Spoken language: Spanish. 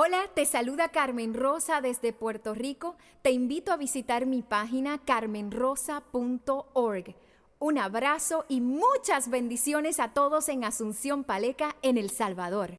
Hola, te saluda Carmen Rosa desde Puerto Rico. Te invito a visitar mi página carmenrosa.org. Un abrazo y muchas bendiciones a todos en Asunción Paleca, en El Salvador.